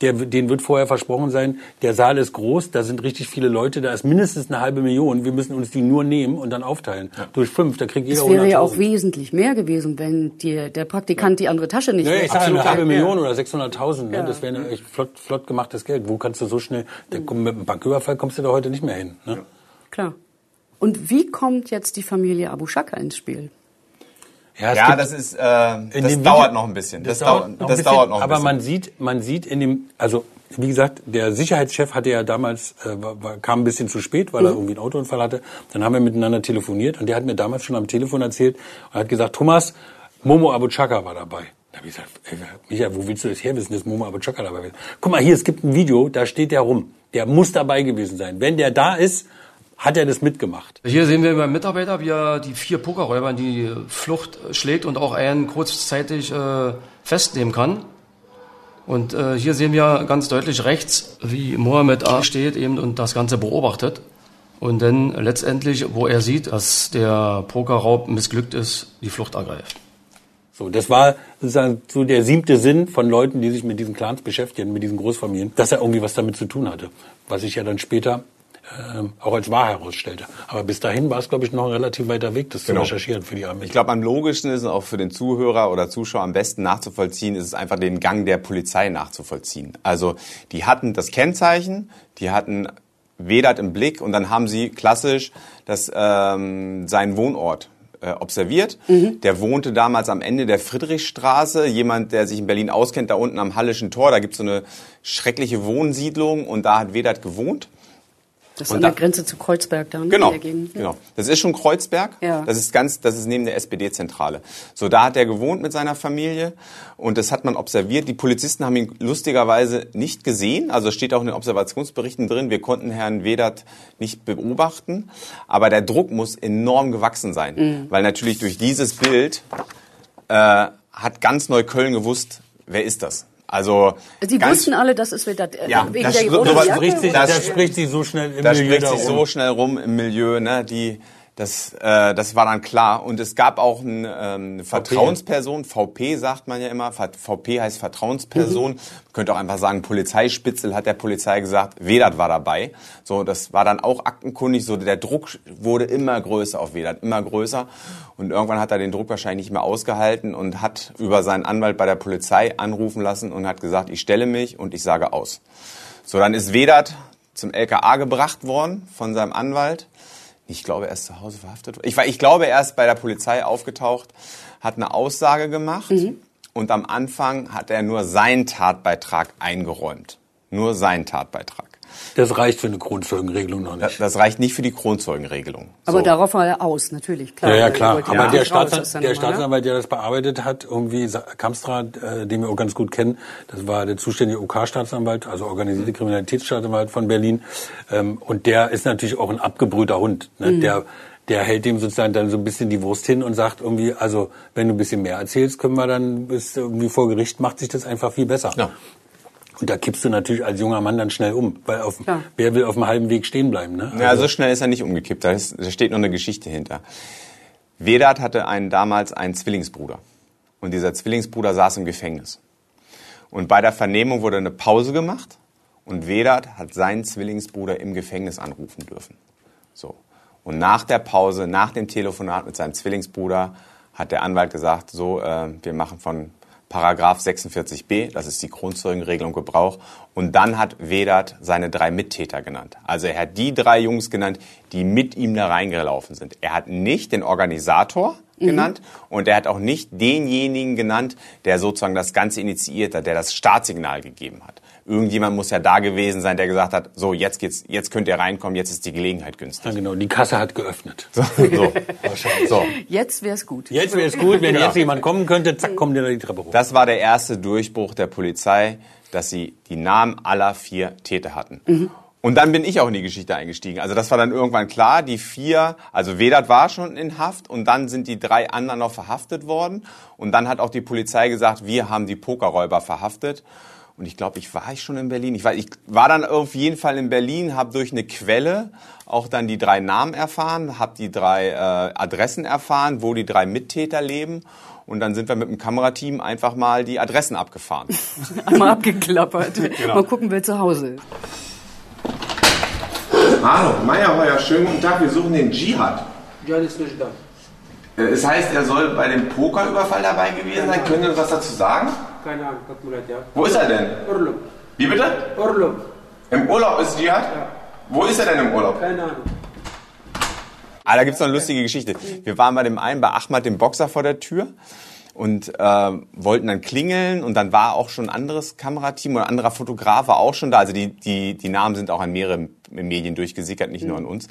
der, denen wird vorher versprochen sein, der Saal ist groß, da sind richtig viele Leute, da ist mindestens eine halbe Million, wir müssen uns die nur nehmen und dann aufteilen. Durch fünf, da kriegt jeder es wäre ja auch 100.000. wesentlich mehr gewesen, wenn die, der Praktikant die andere Tasche nicht Nee, ich sage eine halbe Ja. Million oder 600.000, ne? Ja. das wäre ein echt flott, flott gemachtes Geld. Wo kannst du so schnell, der, mit einem Banküberfall kommst du da heute nicht mehr hin. Ne? Klar. Und wie kommt jetzt die Familie Abu Shaka ins Spiel? Ja, Ja, das ist, äh, das dem dauert Video- noch ein bisschen. Das, dauert dauert, noch ein das bisschen, dauert noch ein aber bisschen. man sieht, man sieht in dem, also wie gesagt, der Sicherheitschef hatte ja damals äh, war, kam ein bisschen zu spät, weil er Mhm. irgendwie einen Autounfall hatte. Dann haben wir miteinander telefoniert und der hat mir damals schon am Telefon erzählt und hat gesagt, Thomas, Momo Abu Chaka war dabei. Da habe ich gesagt, ey, Micha, wo willst du das herwissen, dass Momo Abu Chaka dabei ist? Guck mal, hier, es gibt ein Video, da steht der rum. Der muss dabei gewesen sein. Wenn der da ist, hat er das mitgemacht? Hier sehen wir beim Mitarbeiter, wie er die vier Pokerräuber in die Flucht schlägt und auch einen kurzzeitig äh, festnehmen kann. Und äh, hier sehen wir ganz deutlich rechts, wie Mohammed A. steht eben und das Ganze beobachtet. Und dann letztendlich, wo er sieht, dass der Pokerraub missglückt ist, die Flucht ergreift. So, das war sozusagen so der siebte Sinn von Leuten, die sich mit diesen Clans beschäftigen, mit diesen Großfamilien, dass er irgendwie was damit zu tun hatte. Was sich ja dann später äh, auch als wahr herausstellte. Aber bis dahin war es, glaube ich, noch ein relativ weiter Weg, das Genau. zu recherchieren für die Armee. Ich glaube, am logischsten ist und auch für den Zuhörer oder Zuschauer am besten nachzuvollziehen, ist es einfach den Gang der Polizei nachzuvollziehen. Also die hatten das Kennzeichen, die hatten Vedat im Blick und dann haben sie klassisch das, ähm, seinen Wohnort äh, observiert. Der wohnte damals am Ende der Friedrichstraße. Jemand, der sich in Berlin auskennt, da unten am Hallischen Tor, da gibt's so eine schreckliche Wohnsiedlung und da hat Vedat gewohnt. Das ist Und an der da- Grenze zu Kreuzberg dann. Genau, in der Gegend. genau. Das ist schon Kreuzberg. Ja. Das ist ganz, das ist neben der SPD-Zentrale. So, da hat er gewohnt mit seiner Familie und das hat man observiert. Die Polizisten haben ihn lustigerweise nicht gesehen. Also es steht auch in den Observationsberichten drin. Wir konnten Herrn Wedert nicht beobachten, aber der Druck muss enorm gewachsen sein, Mhm. weil natürlich durch dieses Bild äh, hat ganz Neukölln gewusst, wer ist das? Also Sie ganz, wussten alle, dass es wieder äh, Ja, wegen das- der so- sowas spricht sich, Das- das spricht sich so schnell im da Milieu spricht sich rum. so schnell rum im Milieu, ne, die, das, äh, das war dann klar. Und es gab auch ein, ähm, eine Vertrauensperson, VP sagt man ja immer, VP heißt Vertrauensperson. Man könnte auch einfach sagen, Polizeispitzel hat der Polizei gesagt, Vedat war dabei. So, das war dann auch aktenkundig, so der Druck wurde immer größer auf Vedat, immer größer. Und irgendwann hat er den Druck wahrscheinlich nicht mehr ausgehalten und hat über seinen Anwalt bei der Polizei anrufen lassen und hat gesagt, ich stelle mich und ich sage aus. So, dann ist Vedat zum LKA gebracht worden von seinem Anwalt. Ich glaube, er ist zu Hause verhaftet worden. Ich, war- ich glaube, er ist bei der Polizei aufgetaucht, hat eine Aussage gemacht und am Anfang hat er nur seinen Tatbeitrag eingeräumt. Nur seinen Tatbeitrag. Das reicht für eine Grundfolgenregelung noch Das, nicht. das reicht nicht für die Kronzeugenregelung. Aber So. darauf war er aus, natürlich, klar. Ja, ja, klar. er Aber ja der, nicht raus Staatsan aus der der ne? Staatsanwalt, der das bearbeitet hat, irgendwie Kamstra, äh, den wir auch ganz gut kennen, das war der zuständige OK-Staatsanwalt, also organisierte Kriminalitätsstaatsanwalt von Berlin. Ähm, und der ist natürlich auch ein abgebrühter Hund. Ne? Mhm. Der, der hält dem sozusagen dann so ein bisschen die Wurst hin und sagt irgendwie, also wenn du ein bisschen mehr erzählst, können wir dann bis irgendwie vor Gericht macht sich das einfach viel besser. Ja. Und da kippst du natürlich als junger Mann dann schnell um, weil auf, Klar. wer will auf dem halben Weg stehen bleiben? Ne? Ja, so schnell ist er nicht umgekippt. Da, ist, da steht noch eine Geschichte hinter. Vedat hatte einen, damals einen Zwillingsbruder. Und dieser Zwillingsbruder saß im Gefängnis. Und bei der Vernehmung wurde eine Pause gemacht. Und Vedat hat seinen Zwillingsbruder im Gefängnis anrufen dürfen. So. Und nach der Pause, nach dem Telefonat mit seinem Zwillingsbruder, hat der Anwalt gesagt, so, äh, wir machen von Paragraph 46b, das ist die Kronzeugenregelung Gebrauch. Und dann hat Vedat seine drei Mittäter genannt. Also er hat die drei Jungs genannt, die mit ihm da reingelaufen sind. Er hat nicht den Organisator genannt und er hat auch nicht denjenigen genannt, der sozusagen das Ganze initiiert hat, der das Startsignal gegeben hat. Irgendjemand muss ja da gewesen sein, der gesagt hat, so jetzt geht's, jetzt könnt ihr reinkommen, jetzt ist die Gelegenheit günstig. Ja, genau, die Kasse hat geöffnet. So, so. so. Jetzt wäre es gut. Jetzt wäre es gut, wenn jetzt jemand kommen könnte, zack, kommt der da die Treppe hoch. Das war der erste Durchbruch der Polizei, dass sie die Namen aller vier Täter hatten. Und dann bin ich auch in die Geschichte eingestiegen. Also das war dann irgendwann klar, die vier, also Vedat war schon in Haft und dann sind die drei anderen noch verhaftet worden. Und dann hat auch die Polizei gesagt, wir haben die Pokerräuber verhaftet. Und ich glaube, ich war ich schon in Berlin. Ich war, ich war dann auf jeden Fall in Berlin, habe durch eine Quelle auch dann die drei Namen erfahren, habe die drei äh, Adressen erfahren, wo die drei Mittäter leben. Und dann sind wir mit dem Kamerateam einfach mal die Adressen abgefahren. Einmal abgeklappert. Genau. Mal gucken, wer zu Hause ist. Hallo, Meyerheuer, schönen guten Tag. Wir suchen den Dschihad. Jan ist nicht da. Äh, Es heißt, er soll bei dem Pokerüberfall dabei gewesen sein. Können Sie uns was dazu sagen? Keine Ahnung, tut mir leid, ja. Wo ist er denn? Urlaub. Wie bitte? Urlaub. Im Urlaub ist Dschihad? Ja. Wo ist er denn im Urlaub? Keine Ahnung. Ah, da gibt's noch eine lustige Geschichte. Wir waren bei dem einen, bei Ahmad, dem Boxer, vor der Tür und äh, wollten dann klingeln und dann war auch schon ein anderes Kamerateam oder ein anderer Fotograf war auch schon da. Also die, die, die Namen sind auch an mehrere Medien durchgesickert, nicht nur an uns.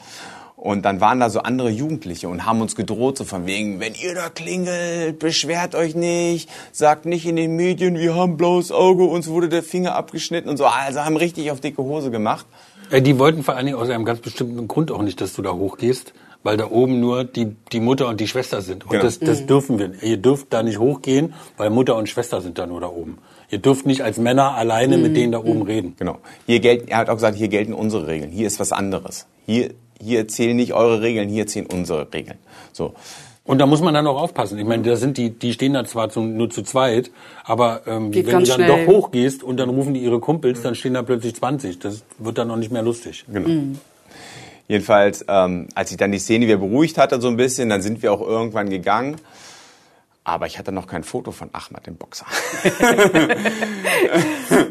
Und dann waren da so andere Jugendliche und haben uns gedroht, so von wegen, wenn ihr da klingelt, beschwert euch nicht, sagt nicht in den Medien, wir haben blaues Auge, uns wurde der Finger abgeschnitten und so. Also haben richtig auf dicke Hose gemacht. Äh, Die wollten vor allen Dingen aus einem ganz bestimmten Grund auch nicht, dass du da hochgehst, weil da oben nur die, die Mutter und die Schwester sind. Und Genau. das, das dürfen wir. nicht. Ihr dürft da nicht hochgehen, weil Mutter und Schwester sind da nur da oben. Ihr dürft nicht als Männer alleine mit denen da oben reden. Genau. Hier gelten, er hat auch gesagt, hier gelten unsere Regeln. Hier ist was anderes. Hier, hier zählen nicht eure Regeln, hier zählen unsere Regeln. So. Und da muss man dann auch aufpassen. Ich meine, da sind die, die stehen da zwar zu, nur zu zweit, aber ähm, Geht wenn du dann schnell. doch hochgehst und dann rufen die ihre Kumpels, dann stehen da plötzlich 20. Das wird dann noch nicht mehr lustig. Genau. Jedenfalls, ähm, als ich dann die Szene wieder beruhigt hatte so ein bisschen, dann sind wir auch irgendwann gegangen. Aber ich hatte noch kein Foto von Ahmad, dem Boxer.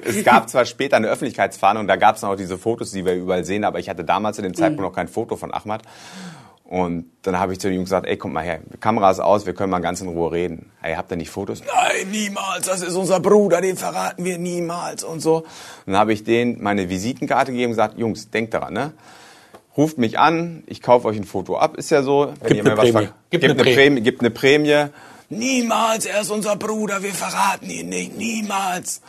es gab zwar später eine Öffentlichkeitsfahndung, da gab es noch diese Fotos, die wir überall sehen, aber ich hatte damals zu dem Zeitpunkt noch kein Foto von Ahmad. Und dann habe ich zu den Jungs gesagt, ey, kommt mal her, Kamera ist aus, wir können mal ganz in Ruhe reden. Ey, habt ihr nicht Fotos? Nein, niemals, das ist unser Bruder, den verraten wir niemals und so. Und dann habe ich denen meine Visitenkarte gegeben und gesagt, Jungs, denkt daran, ne? Ruft mich an, ich kaufe euch ein Foto ab, ist ja so. Wenn Gibt eine Prämie. ver- Gibt gibt, eine Prämie. Prämie, gibt eine Prämie. Niemals, er ist unser Bruder, wir verraten ihn nicht, niemals.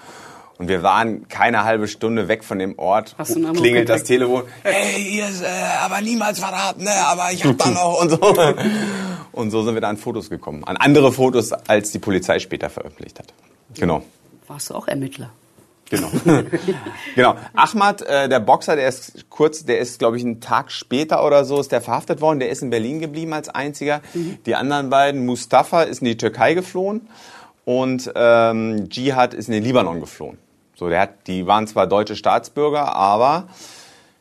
Und wir waren keine halbe Stunde weg von dem Ort. Hast du einen Klingelt das? Telefon. Hey, ihr ist, äh, aber niemals verraten, ne? Aber ich hab da noch und so. Und so sind wir da an Fotos gekommen. An andere Fotos, als die Polizei später veröffentlicht hat. Genau. Warst du auch Ermittler? Genau. genau. Ahmad, äh, der Boxer, der ist kurz, der ist, glaube ich, einen Tag später oder so, ist der verhaftet worden. Der ist in Berlin geblieben als einziger. Die anderen beiden, Mustafa ist in die Türkei geflohen und ähm, Jihad ist in den Libanon geflohen. So, der hat, die waren zwar deutsche Staatsbürger, aber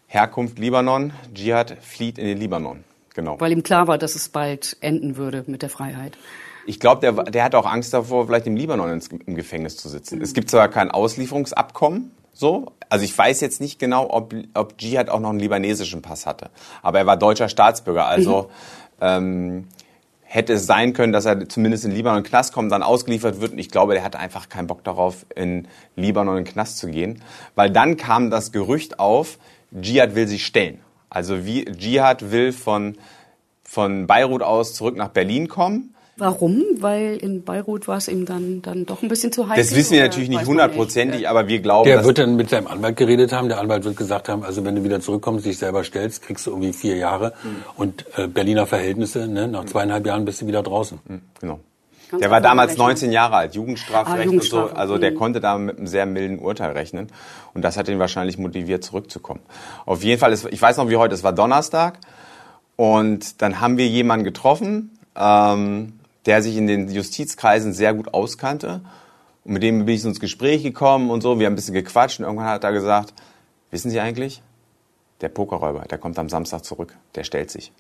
Herkunft Libanon, Jihad flieht in den Libanon. Genau. Weil ihm klar war, dass es bald enden würde mit der Freiheit. Ich glaube, der, der hat auch Angst davor, vielleicht im Libanon ins, im Gefängnis zu sitzen. Es gibt zwar kein Auslieferungsabkommen, so. Also ich weiß jetzt nicht genau, ob, ob Jihad auch noch einen libanesischen Pass hatte. Aber er war deutscher Staatsbürger, also ähm, hätte es sein können, dass er zumindest in Libanon in Knast kommt, dann ausgeliefert wird. Und ich glaube, der hatte einfach keinen Bock darauf, in Libanon in den Knast zu gehen. Weil dann kam das Gerücht auf, Dschihad will sich stellen. Also wie Dschihad will von, von Beirut aus zurück nach Berlin kommen. Warum? Weil in Beirut war es ihm dann, dann doch ein bisschen zu heikel? Das wissen wir natürlich nicht hundertprozentig, aber wir glauben, Der dass wird dann mit seinem Anwalt geredet haben. Der Anwalt wird gesagt haben, also wenn du wieder zurückkommst, dich selber stellst, kriegst du irgendwie vier Jahre. Und äh, Berliner Verhältnisse, ne, nach zweieinhalb Jahren bist du wieder draußen. Genau. Ganz Der war damals rechnen. 19 Jahre alt, Jugendstrafrecht Ah, und Jugendstrafe. so. Also der Mhm. konnte da mit einem sehr milden Urteil rechnen. Und das hat ihn wahrscheinlich motiviert, zurückzukommen. Auf jeden Fall, ist, ich weiß noch wie heute, es war Donnerstag. Und dann haben wir jemanden getroffen, ähm, der sich in den Justizkreisen sehr gut auskannte. Und mit dem bin ich ins Gespräch gekommen und so. Wir haben ein bisschen gequatscht und irgendwann hat er gesagt, wissen Sie eigentlich, der Pokerräuber, der kommt am Samstag zurück. Der stellt sich.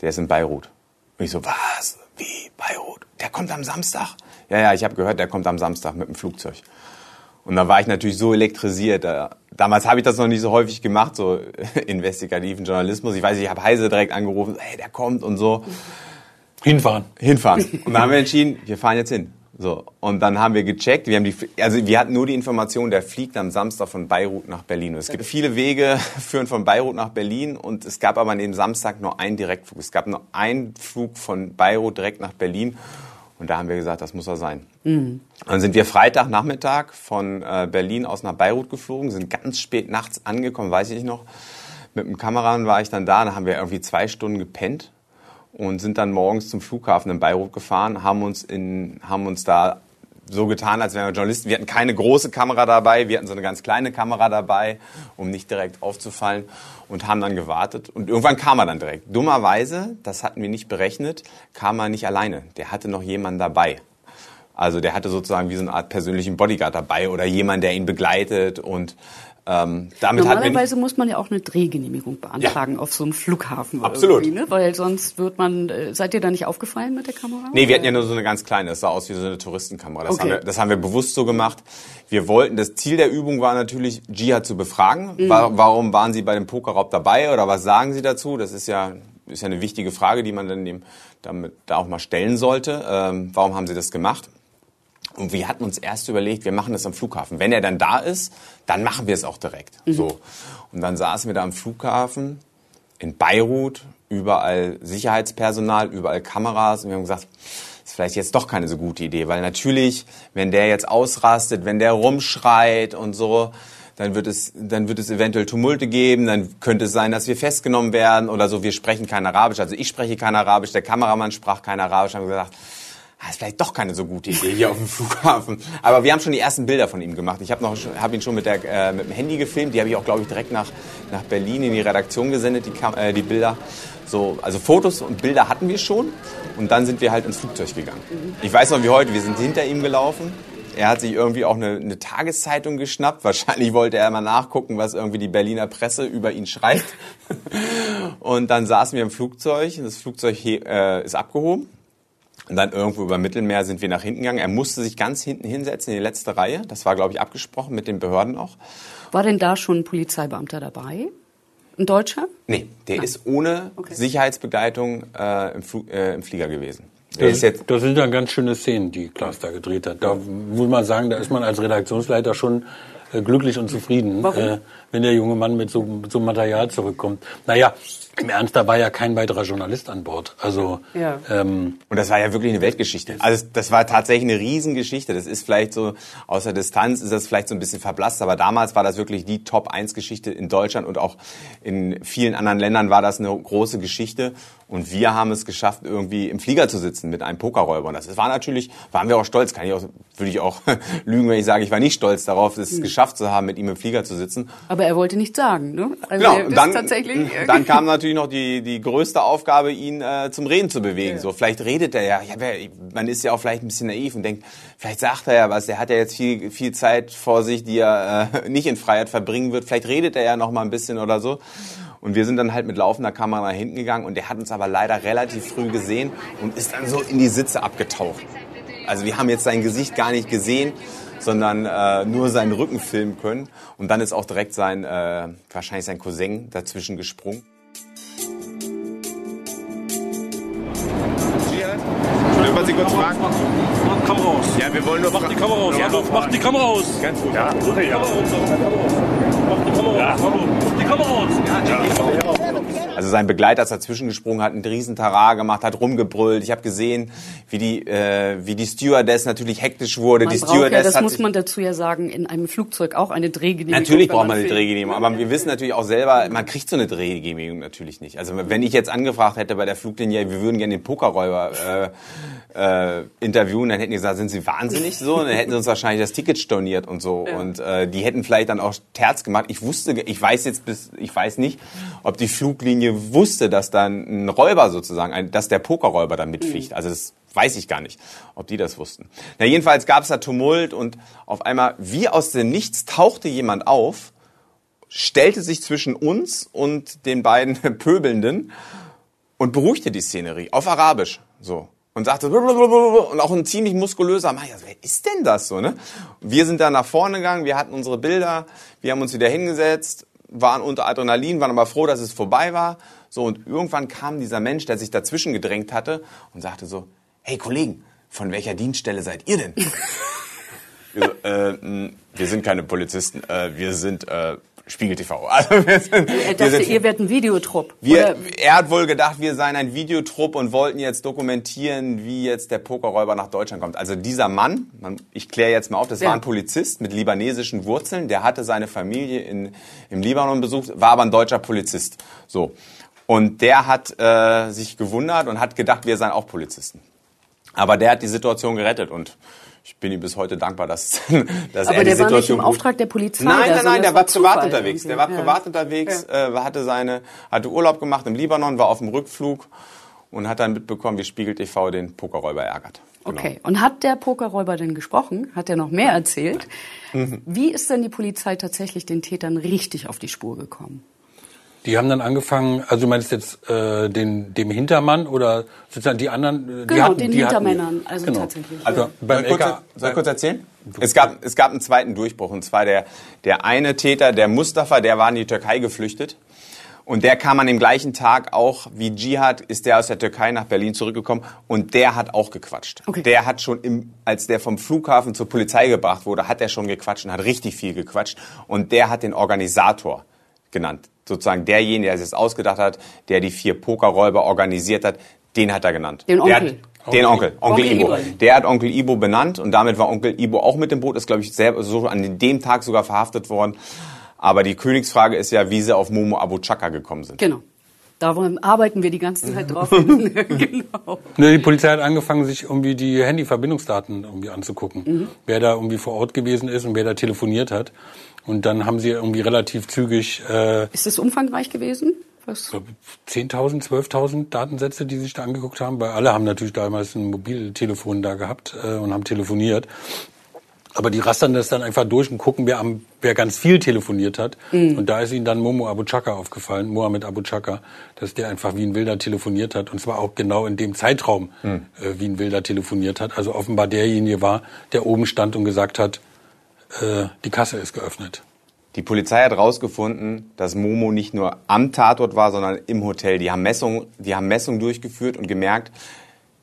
Der ist in Beirut. Und ich so, was? Wie? Beirut? Der kommt am Samstag? Ja, ja, ich habe gehört, der kommt am Samstag mit dem Flugzeug. Und da war ich natürlich so elektrisiert. Da, damals habe ich das noch nicht so häufig gemacht, so investigativen Journalismus. Ich weiß, ich habe Heise direkt angerufen, hey, der kommt und so. Hinfahren. Hinfahren. Und dann haben wir entschieden, wir fahren jetzt hin. So. Und dann haben wir gecheckt, wir haben die, also wir hatten nur die Information, der fliegt am Samstag von Beirut nach Berlin. Und es gibt viele Wege, führen von Beirut nach Berlin und es gab aber an dem Samstag nur einen Direktflug. Es gab nur einen Flug von Beirut direkt nach Berlin. Und da haben wir gesagt, das muss er sein. Dann sind wir Freitagnachmittag von äh, Berlin aus nach Beirut geflogen, sind ganz spät nachts angekommen, weiß ich nicht noch. Mit dem Kameramann war ich dann da, da haben wir irgendwie zwei Stunden gepennt und sind dann morgens zum Flughafen in Beirut gefahren, haben uns, in, haben uns da so getan, als wären wir Journalisten. Wir hatten keine große Kamera dabei, wir hatten so eine ganz kleine Kamera dabei, um nicht direkt aufzufallen und haben dann gewartet. Und irgendwann kam er dann direkt. Dummerweise, das hatten wir nicht berechnet, kam er nicht alleine. Der hatte noch jemanden dabei. Also der hatte sozusagen wie so eine Art persönlichen Bodyguard dabei oder jemand, der ihn begleitet und ähm, Normalerweise muss man ja auch eine Drehgenehmigung beantragen auf so einem Flughafen. Absolut. Ne? Weil sonst wird man, äh, seid ihr da nicht aufgefallen mit der Kamera? Nee, wir hatten ja nur so eine ganz kleine. Das sah aus wie so eine Touristenkamera. Das, Okay. haben, wir, das haben wir bewusst so gemacht. Wir wollten, das Ziel der Übung war natürlich, Jihad zu befragen. Mhm. Wa- Warum waren Sie bei dem Pokerraub dabei oder was sagen Sie dazu? Das ist ja, ist ja eine wichtige Frage, die man dann dem, damit, da auch mal stellen sollte. Ähm, warum haben Sie das gemacht? Und wir hatten uns erst überlegt, wir machen das am Flughafen. Wenn er dann da ist, dann machen wir es auch direkt. So. Und dann saßen wir da am Flughafen in Beirut, überall Sicherheitspersonal, überall Kameras. Und wir haben gesagt, ist vielleicht jetzt doch keine so gute Idee, weil natürlich, wenn der jetzt ausrastet, wenn der rumschreit und so, dann wird es, dann wird es eventuell Tumulte geben, dann könnte es sein, dass wir festgenommen werden oder so. Wir sprechen kein Arabisch, also ich spreche kein Arabisch, der Kameramann sprach kein Arabisch, haben wir gesagt, ah, ist vielleicht doch keine so gute Idee hier auf dem Flughafen. Aber wir haben schon die ersten Bilder von ihm gemacht. Ich habe noch, habe ihn schon mit, der, äh, mit dem Handy gefilmt. Die habe ich auch, glaube ich, direkt nach, nach Berlin in die Redaktion gesendet, die, Kam äh, die Bilder. So, also Fotos und Bilder hatten wir schon. Und dann sind wir halt ins Flugzeug gegangen. Ich weiß noch wie heute, wir sind hinter ihm gelaufen. Er hat sich irgendwie auch eine, eine Tageszeitung geschnappt. Wahrscheinlich wollte er mal nachgucken, was irgendwie die Berliner Presse über ihn schreibt. Und dann saßen wir im Flugzeug. Das Flugzeug äh, ist abgehoben. Und dann irgendwo über Mittelmeer sind wir nach hinten gegangen. Er musste sich ganz hinten hinsetzen in die letzte Reihe. Das war, glaube ich, abgesprochen mit den Behörden auch. War denn da schon ein Polizeibeamter dabei? Ein Deutscher? Nee, der Nein. ist ohne Okay. Sicherheitsbegleitung äh, im, Flug, äh, im Flieger gewesen. Das, ist jetzt das sind dann ganz schöne Szenen, die Klaas da gedreht hat. Da muss man sagen, da ist man als Redaktionsleiter schon äh, glücklich und zufrieden, Warum? äh, wenn der junge Mann mit so, mit so einem Material zurückkommt. Naja, im Ernst, da war ja kein weiterer Journalist an Bord. Also Ja. ähm, Und das war ja wirklich eine Weltgeschichte. Also das war tatsächlich eine Riesengeschichte. Das ist vielleicht so, aus der Distanz ist das vielleicht so ein bisschen verblasst, aber damals war das wirklich die Top-1-Geschichte in Deutschland und auch in vielen anderen Ländern war das eine große Geschichte. Und wir haben es geschafft, irgendwie im Flieger zu sitzen mit einem Pokerräuber. Und das war natürlich, waren wir auch stolz. Kann ich auch, würde ich auch lügen, wenn ich sage, ich war nicht stolz darauf, es geschafft zu haben, mit ihm im Flieger zu sitzen. Aber er wollte nichts sagen, ne? Also Genau, und dann, dann kam natürlich noch die, die größte Aufgabe, ihn äh, zum Reden zu bewegen. So, vielleicht redet er ja. ja. Man ist ja auch vielleicht ein bisschen naiv und denkt, vielleicht sagt er ja was. Der hat ja jetzt viel, viel Zeit vor sich, die er äh, nicht in Freiheit verbringen wird. Vielleicht redet er ja noch mal ein bisschen oder so. Und wir sind dann halt mit laufender Kamera nach hinten gegangen und der hat uns aber leider relativ früh gesehen und ist dann so in die Sitze abgetaucht. Also wir haben jetzt sein Gesicht gar nicht gesehen, sondern äh, nur seinen Rücken filmen können. Und dann ist auch direkt sein, äh, wahrscheinlich sein Cousin dazwischen gesprungen. Dürfen wir Sie kurz fragen? Mach Kamera aus. Ja, wir wollen nur Mach die Kamera aus. Ja, mach die Kamera aus. Ganz gut. Die aus. Mach die Kamera aus. Mach die Kamera aus. Also sein Begleiter ist dazwischen gesprungen, hat einen riesen Tarar gemacht, hat rumgebrüllt. Ich habe gesehen, wie die, äh, wie die Stewardess natürlich hektisch wurde. Man die braucht ja, Stewardess das hat muss man dazu ja sagen, in einem Flugzeug auch eine Drehgenehmigung. Natürlich braucht man eine. Drehgenehmigung, aber wir wissen natürlich auch selber, man kriegt so eine Drehgenehmigung natürlich nicht. Also wenn ich jetzt angefragt hätte bei der Fluglinie, wir würden gerne den Pokerräuber äh, äh, interviewen, dann hätten die gesagt, sind Sie wahnsinnig so? Und dann hätten sie uns wahrscheinlich das Ticket storniert und so. Und äh, die hätten vielleicht dann auch Terz gemacht. Ich wusste, ich weiß jetzt bis, ich weiß nicht, ob die Fluglinie wusste, dass dann ein Räuber sozusagen, ein, dass der Pokerräuber da mitfliegt. Also das weiß ich gar nicht, ob die das wussten. Na jedenfalls gab es da Tumult und auf einmal, wie aus dem Nichts, tauchte jemand auf, stellte sich zwischen uns und den beiden Pöbelnden und beruhigte die Szenerie auf Arabisch so und sagte und auch ein ziemlich muskulöser Mann. Ja, wer ist denn das so? Ne? Wir sind dann nach vorne gegangen, wir hatten unsere Bilder, wir haben uns wieder hingesetzt, waren unter Adrenalin, waren aber froh, dass es vorbei war. So und irgendwann kam dieser Mensch, der sich dazwischen gedrängt hatte und sagte so: Hey Kollegen, von welcher Dienststelle seid ihr denn? Wir, so, äh, mh, wir sind keine Polizisten, äh, wir sind äh, Spiegel TV. Also wir sind, Er wir dachte, sind, ihr werdet ein Videotrupp. wir, er hat wohl gedacht, wir seien ein Videotrupp und wollten jetzt dokumentieren, wie jetzt der Pokerräuber nach Deutschland kommt. Also dieser Mann, man, ich kläre jetzt mal auf, das Ja. war ein Polizist mit libanesischen Wurzeln, der hatte seine Familie in, im Libanon besucht, war aber ein deutscher Polizist. So. Und der hat äh, sich gewundert und hat gedacht, wir seien auch Polizisten. Aber der hat die Situation gerettet und ich bin ihm bis heute dankbar, dass, dass Aber er die der war nicht Situation im Auftrag der Polizei. Nein, nein, sondern nein, der war privat unterwegs. Der war privat unterwegs, äh, hatte seine, hatte Urlaub gemacht im Libanon, war auf dem Rückflug und hat dann mitbekommen, wie Spiegel TV den Pokerräuber ärgert. Genau. Okay. Und hat der Pokerräuber denn gesprochen? Hat er noch mehr erzählt? Mhm. Wie ist denn die Polizei tatsächlich den Tätern richtig auf die Spur gekommen? Die haben dann angefangen, also du meinst jetzt äh, den, dem Hintermann oder sozusagen die anderen? äh, die Genau, hatten, den die hatten- Hintermännern, also genau. tatsächlich. Also Soll beim ich, kurz, soll ich kurz erzählen? Es gab, es gab einen zweiten Durchbruch. Und zwar der, der eine Täter, der Mustafa, der war in die Türkei geflüchtet. Und der kam an dem gleichen Tag auch wie Dschihad, ist der aus der Türkei nach Berlin zurückgekommen. Und der hat auch gequatscht. Okay. Der hat schon, im, als der vom Flughafen zur Polizei gebracht wurde, hat er schon gequatscht und hat richtig viel gequatscht. Und der hat den Organisator genannt. Sozusagen derjenige, der sich das ausgedacht hat, der die vier Pokerräuber organisiert hat, den hat er genannt. Den Der Onkel. hat, Den Onkel, Onkel, Onkel Ibo. Ibo. Der hat Onkel Ibo benannt und damit war Onkel Ibo auch mit dem Boot, ist glaube ich selber so an dem Tag sogar verhaftet worden. Aber die Königsfrage ist ja, wie sie auf Momo Abu Chaka gekommen sind. Genau. Da wollen- arbeiten wir die ganze Zeit drauf. genau. Ne, die Polizei hat angefangen, sich irgendwie die Handyverbindungsdaten irgendwie anzugucken. Mhm. Wer da irgendwie vor Ort gewesen ist und wer da telefoniert hat. Und dann haben sie irgendwie relativ zügig äh, Ist das umfangreich gewesen? Was? 10.000, 12.000 Datensätze, die sich da angeguckt haben, weil alle haben natürlich damals ein Mobiltelefon da gehabt äh, und haben telefoniert. Aber die rastern das dann einfach durch und gucken, wer, am, wer ganz viel telefoniert hat. Mhm. Und da ist ihnen dann Momo Abu Chaka aufgefallen, Mohammed Abu Chaka, dass der einfach wie ein Wilder telefoniert hat. Und zwar auch genau in dem Zeitraum, äh, wie ein Wilder telefoniert hat. Also offenbar derjenige war, der oben stand und gesagt hat, äh, die Kasse ist geöffnet. Die Polizei hat herausgefunden, dass Momo nicht nur am Tatort war, sondern im Hotel. Die haben Messungen, die haben Messungen durchgeführt und gemerkt,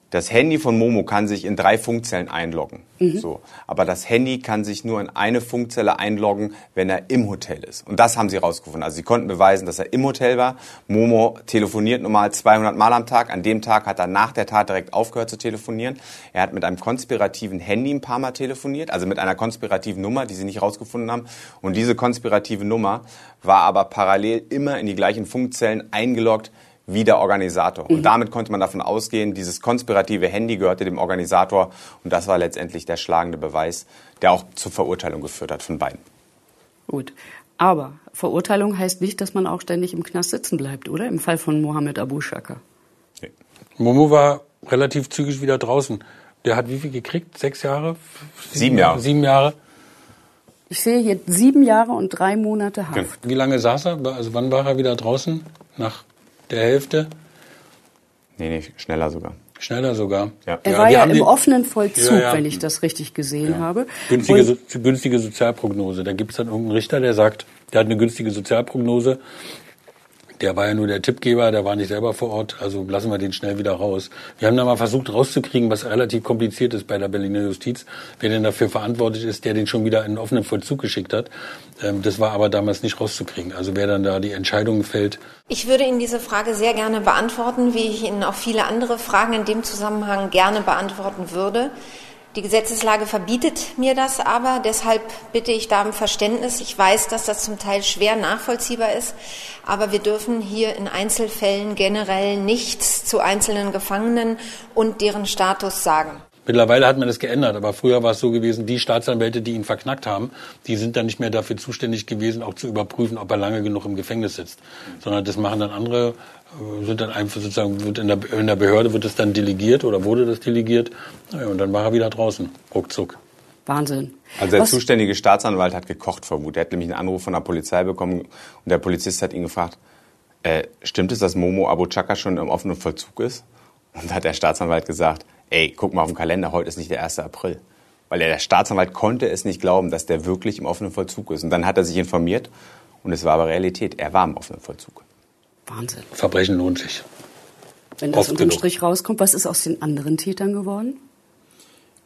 das Handy von Momo kann sich in drei Funkzellen einloggen. So. Aber das Handy kann sich nur in eine Funkzelle einloggen, wenn er im Hotel ist. Und das haben sie herausgefunden. Also sie konnten beweisen, dass er im Hotel war. Momo telefoniert normal 200 Mal am Tag. An dem Tag hat er nach der Tat direkt aufgehört zu telefonieren. Er hat mit einem konspirativen Handy ein paar Mal telefoniert, also mit einer konspirativen Nummer, die sie nicht herausgefunden haben. Und diese konspirative Nummer war aber parallel immer in die gleichen Funkzellen eingeloggt wie der Organisator. Und damit konnte man davon ausgehen, dieses konspirative Handy gehörte dem Organisator. Und das war letztendlich der schlagende Beweis, der auch zur Verurteilung geführt hat von beiden. Gut. Aber Verurteilung heißt nicht, dass man auch ständig im Knast sitzen bleibt, oder? Im Fall von Mohammed Abu Shaka. Momo war relativ zügig wieder draußen. Der hat wie viel gekriegt? Sechs Jahre? Sieben Jahre. Sieben Jahre. Ich sehe hier sieben Jahre und drei Monate Haft. Wie lange saß er? Also wann war er wieder draußen? Nach der Hälfte? Nee, nee, schneller sogar. Schneller sogar. Ja. Er Ja, war ja im offenen Vollzug, Ja, ja. wenn ich das richtig gesehen habe. Günstige, so, günstige Sozialprognose. Da gibt es dann irgendeinen Richter, der sagt, der hat eine günstige Sozialprognose. Der war ja nur der Tippgeber, der war nicht selber vor Ort, also lassen wir den schnell wieder raus. Wir haben da mal versucht rauszukriegen, was relativ kompliziert ist bei der Berliner Justiz, wer denn dafür verantwortlich ist, der den schon wieder in offenen Vollzug geschickt hat. Ähm, Das war aber damals nicht rauszukriegen. Also wer dann da die Entscheidung fällt, Ich würde Ihnen diese Frage sehr gerne beantworten, wie ich Ihnen auch viele andere Fragen in dem Zusammenhang gerne beantworten würde. Die Gesetzeslage verbietet mir das aber, deshalb bitte ich da um Verständnis. Ich weiß, dass das zum Teil schwer nachvollziehbar ist, aber wir dürfen hier in Einzelfällen generell nichts zu einzelnen Gefangenen und deren Status sagen. Mittlerweile hat man das geändert, aber früher war es so gewesen, die Staatsanwälte, die ihn verknackt haben, die sind dann nicht mehr dafür zuständig gewesen, auch zu überprüfen, ob er lange genug im Gefängnis sitzt. Sondern das machen dann andere, sind dann einfach sozusagen, wird in der, in der Behörde wird es dann delegiert oder wurde das delegiert. Naja, und dann war er wieder draußen, ruckzuck. Wahnsinn. Also der Was- zuständendige Staatsanwalt hat gekocht vor Wut. Er hat nämlich einen Anruf von der Polizei bekommen und der Polizist hat ihn gefragt, äh, stimmt es, dass Momo Abu Chaka schon im offenen Vollzug ist? Und da hat der Staatsanwalt gesagt, ey, guck mal auf den Kalender, heute ist nicht der 1. April. Weil der Staatsanwalt konnte es nicht glauben, dass der wirklich im offenen Vollzug ist. Und dann hat er sich informiert und es war aber Realität. Er war im offenen Vollzug. Wahnsinn. Verbrechen lohnt sich. Wenn das Oft unterm genug. Strich rauskommt, was ist aus den anderen Tätern geworden?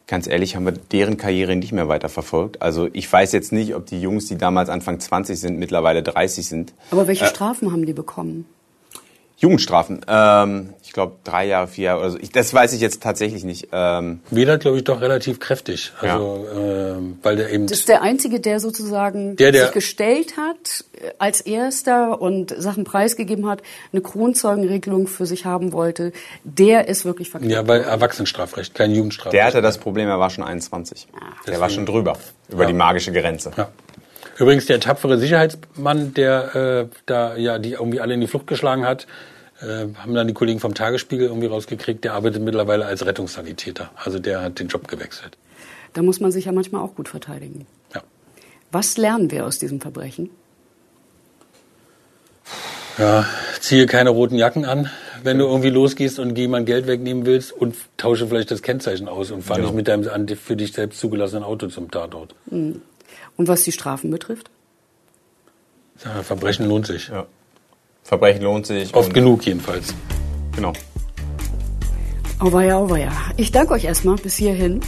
Ganz ehrlich haben wir deren Karriere nicht mehr weiter verfolgt. Also ich weiß jetzt nicht, ob die Jungs, die damals Anfang 20 sind, mittlerweile 30 sind. Aber welche Äh, Strafen haben die bekommen? Jugendstrafen. Ähm, ich glaube drei Jahre, vier Jahre oder so. Ich, das weiß ich jetzt tatsächlich nicht. Ähm, Weder, glaube ich, doch relativ kräftig. Also, ähm, weil der eben Das ist der Einzige, der sozusagen Der, der- sich gestellt hat äh, als Erster und Sachen preisgegeben hat, eine Kronzeugenregelung für sich haben wollte. Der ist wirklich verkehrt. ja, weil Erwachsenenstrafrecht, kein Jugendstrafrecht. der hatte das Problem, er war schon 21. der war schon drüber, über die magische Grenze. Ja. Übrigens der tapfere Sicherheitsmann, der äh, da ja die irgendwie alle in die Flucht geschlagen hat, äh, haben dann die Kollegen vom Tagesspiegel irgendwie rausgekriegt. Der arbeitet mittlerweile als Rettungssanitäter. Also der hat den Job gewechselt. Da muss man sich ja manchmal auch gut verteidigen. Ja. Was lernen wir aus diesem Verbrechen? Ja, ziehe keine roten Jacken an, wenn du irgendwie losgehst und jemand Geld wegnehmen willst und tausche vielleicht das Kennzeichen aus und fahr Genau. nicht mit deinem für dich selbst zugelassenen Auto zum Tatort. Hm. Und was die Strafen betrifft? Ja, Verbrechen lohnt sich. Ja. Verbrechen lohnt sich. Oft und- genug jedenfalls. Genau. Auweia, auweia. Ich danke euch erstmal bis hierhin.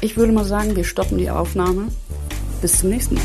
Ich würde mal sagen, wir stoppen die Aufnahme. Bis zum nächsten Mal.